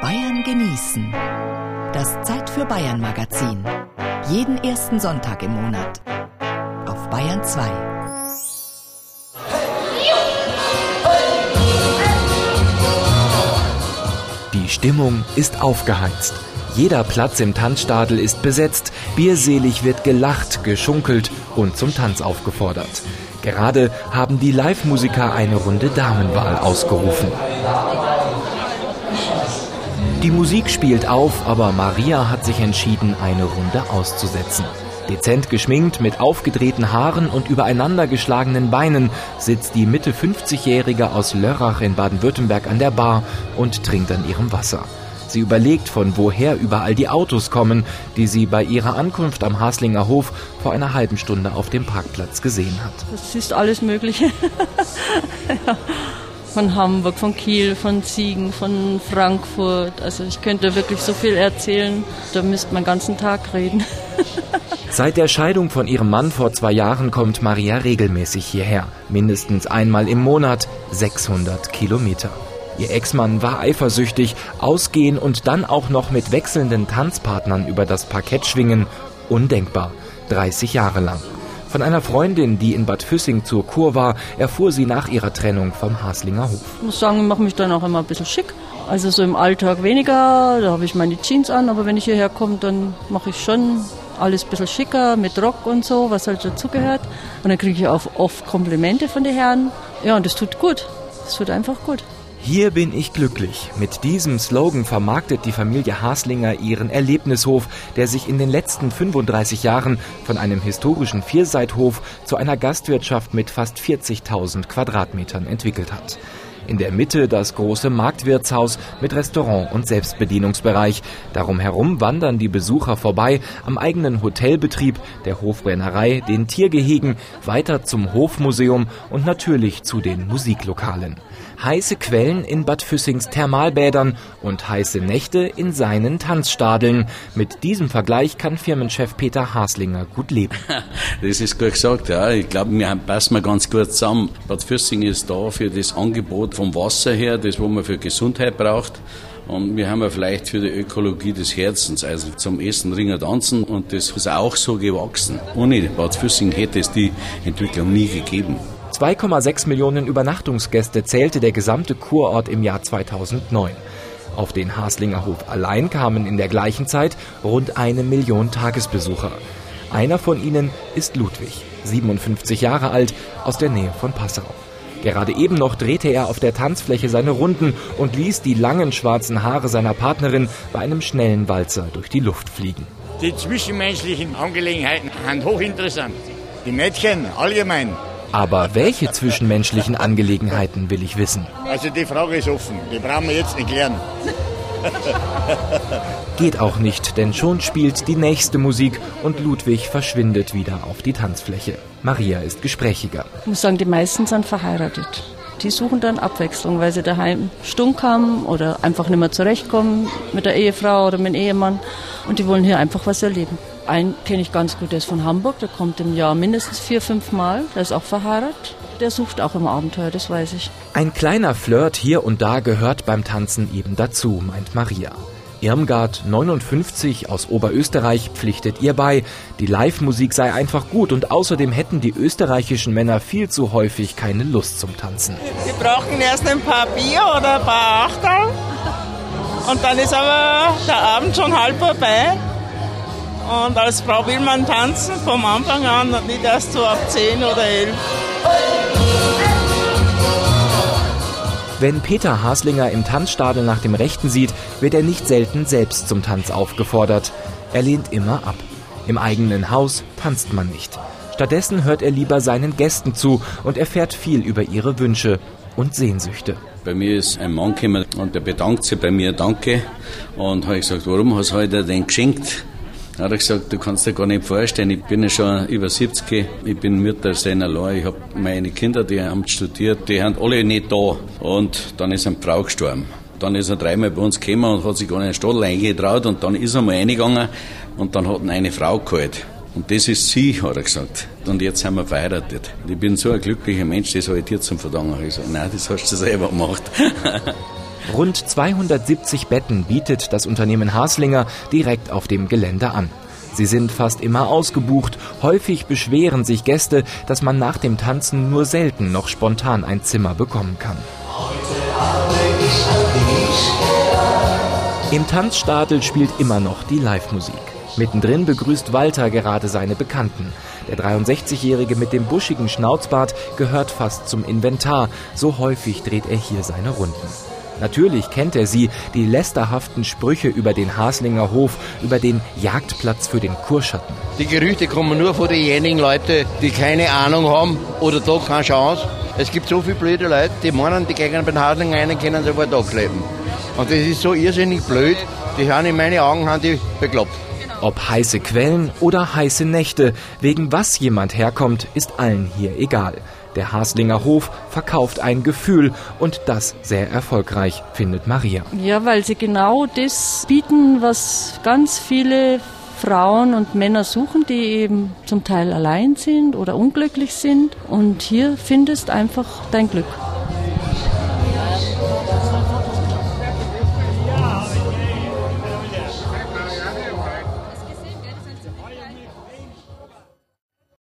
Bayern genießen. Das Zeit für Bayern Magazin. Jeden ersten Sonntag im Monat. Auf Bayern 2. Die Stimmung ist aufgeheizt. Jeder Platz im Tanzstadel ist besetzt, bierselig wird gelacht, geschunkelt und zum Tanz aufgefordert. Gerade haben die Live-Musiker eine Runde Damenwahl ausgerufen. Die Musik spielt auf, aber Maria hat sich entschieden, eine Runde auszusetzen. Dezent geschminkt, mit aufgedrehten Haaren und übereinander geschlagenen Beinen sitzt die Mitte 50-Jährige aus Lörrach in Baden-Württemberg an der Bar und trinkt an ihrem Wasser. Sie überlegt, von woher überall die Autos kommen, die sie bei ihrer Ankunft am Haslinger Hof vor einer halben Stunde auf dem Parkplatz gesehen hat. Das ist alles Mögliche. ja. Von Hamburg, von Kiel, von Siegen, von Frankfurt. Also ich könnte wirklich so viel erzählen. Da müsste man den ganzen Tag reden. Seit der Scheidung von ihrem Mann vor zwei Jahren kommt Maria regelmäßig hierher. Mindestens einmal im Monat 600 Kilometer. Ihr Ex-Mann war eifersüchtig, ausgehen und dann auch noch mit wechselnden Tanzpartnern über das Parkett schwingen, undenkbar, 30 Jahre lang. Von einer Freundin, die in Bad Füssing zur Kur war, erfuhr sie nach ihrer Trennung vom Haslinger Hof. Ich muss sagen, ich mache mich dann auch immer ein bisschen schick. Also so im Alltag weniger, da habe ich meine Jeans an, aber wenn ich hierher komme, dann mache ich schon alles ein bisschen schicker mit Rock und so, was halt dazugehört. Und dann kriege ich auch oft Komplimente von den Herren. Ja, und das tut gut. Das tut einfach gut. Hier bin ich glücklich. Mit diesem Slogan vermarktet die Familie Haslinger ihren Erlebnishof, der sich in den letzten 35 Jahren von einem historischen Vierseithof zu einer Gastwirtschaft mit fast 40.000 Quadratmetern entwickelt hat. In der Mitte das große Marktwirtshaus mit Restaurant und Selbstbedienungsbereich. Darum herum wandern die Besucher vorbei am eigenen Hotelbetrieb, der Hofbrennerei, den Tiergehegen, weiter zum Hofmuseum und natürlich zu den Musiklokalen heiße Quellen in Bad Füssings Thermalbädern und heiße Nächte in seinen Tanzstadeln. Mit diesem Vergleich kann Firmenchef Peter Haslinger gut leben. Das ist gut gesagt, ja. Ich glaube, wir passen ganz gut zusammen. Bad Füssing ist da für das Angebot vom Wasser her, das, was man für Gesundheit braucht. Und wir haben ja vielleicht für die Ökologie des Herzens, also zum Essen, Ringer, Tanzen. Und das ist auch so gewachsen. Ohne Bad Füssing hätte es die Entwicklung nie gegeben. 2,6 Millionen Übernachtungsgäste zählte der gesamte Kurort im Jahr 2009. Auf den Haslinger Hof allein kamen in der gleichen Zeit rund eine Million Tagesbesucher. Einer von ihnen ist Ludwig, 57 Jahre alt, aus der Nähe von Passau. Gerade eben noch drehte er auf der Tanzfläche seine Runden und ließ die langen schwarzen Haare seiner Partnerin bei einem schnellen Walzer durch die Luft fliegen. Die zwischenmenschlichen Angelegenheiten sind hochinteressant. Die Mädchen allgemein aber welche zwischenmenschlichen Angelegenheiten will ich wissen? Also die Frage ist offen, die brauchen wir jetzt nicht klären. Geht auch nicht, denn schon spielt die nächste Musik und Ludwig verschwindet wieder auf die Tanzfläche. Maria ist gesprächiger. Ich muss sagen, die meisten sind verheiratet. Die suchen dann Abwechslung, weil sie daheim stunk haben oder einfach nicht mehr zurechtkommen mit der Ehefrau oder mit dem Ehemann. Und die wollen hier einfach was erleben. Einen kenne ich ganz gut, der ist von Hamburg, der kommt im Jahr mindestens vier, fünf Mal, der ist auch verheiratet. Der sucht auch immer Abenteuer, das weiß ich. Ein kleiner Flirt hier und da gehört beim Tanzen eben dazu, meint Maria. Irmgard, 59 aus Oberösterreich, pflichtet ihr bei, die Live-Musik sei einfach gut und außerdem hätten die österreichischen Männer viel zu häufig keine Lust zum Tanzen. Sie brauchen erst ein paar Bier oder ein paar Achterl und dann ist aber der Abend schon halb vorbei. Und als Frau will man tanzen vom Anfang an und nicht erst so ab 10 oder 11. Wenn Peter Haslinger im Tanzstadel nach dem Rechten sieht, wird er nicht selten selbst zum Tanz aufgefordert. Er lehnt immer ab. Im eigenen Haus tanzt man nicht. Stattdessen hört er lieber seinen Gästen zu und erfährt viel über ihre Wünsche und Sehnsüchte. Bei mir ist ein Mann gekommen und der bedankt sich bei mir, danke. Und habe ich gesagt, warum hast du heute denn geschenkt? Da hat er gesagt, du kannst dir gar nicht vorstellen, ich bin ja schon über 70, ich bin Mutter seiner allein, ich habe meine Kinder, die haben studiert, die haben alle nicht da. Und dann ist eine Frau gestorben. Dann ist er dreimal bei uns gekommen und hat sich gar nicht in den Stadel eingetraut und dann ist er mal reingegangen und dann hat ihn eine Frau geholt. Und das ist sie, hat er gesagt. Und jetzt haben wir verheiratet. Ich bin so ein glücklicher Mensch, das habe ich dir zum Verdanken. Ich gesagt, nein, das hast du selber gemacht. Rund 270 Betten bietet das Unternehmen Haslinger direkt auf dem Gelände an. Sie sind fast immer ausgebucht. Häufig beschweren sich Gäste, dass man nach dem Tanzen nur selten noch spontan ein Zimmer bekommen kann. Im Tanzstadel spielt immer noch die Live-Musik. Mittendrin begrüßt Walter gerade seine Bekannten. Der 63-Jährige mit dem buschigen Schnauzbart gehört fast zum Inventar. So häufig dreht er hier seine Runden. Natürlich kennt er sie, die lästerhaften Sprüche über den Haslinger Hof, über den Jagdplatz für den Kurschatten. Die Gerüchte kommen nur von denjenigen Leuten, die keine Ahnung haben oder doch keine Chance. Es gibt so viele blöde Leute, die meinen, die gegen den Haslinger einen können sofort kleben. Und das ist so irrsinnig blöd, die haben in meine Augen haben die bekloppt. Ob heiße Quellen oder heiße Nächte, wegen was jemand herkommt, ist allen hier egal. Der Haslinger Hof verkauft ein Gefühl und das sehr erfolgreich, findet Maria. Ja, weil sie genau das bieten, was ganz viele Frauen und Männer suchen, die eben zum Teil allein sind oder unglücklich sind. Und hier findest einfach dein Glück.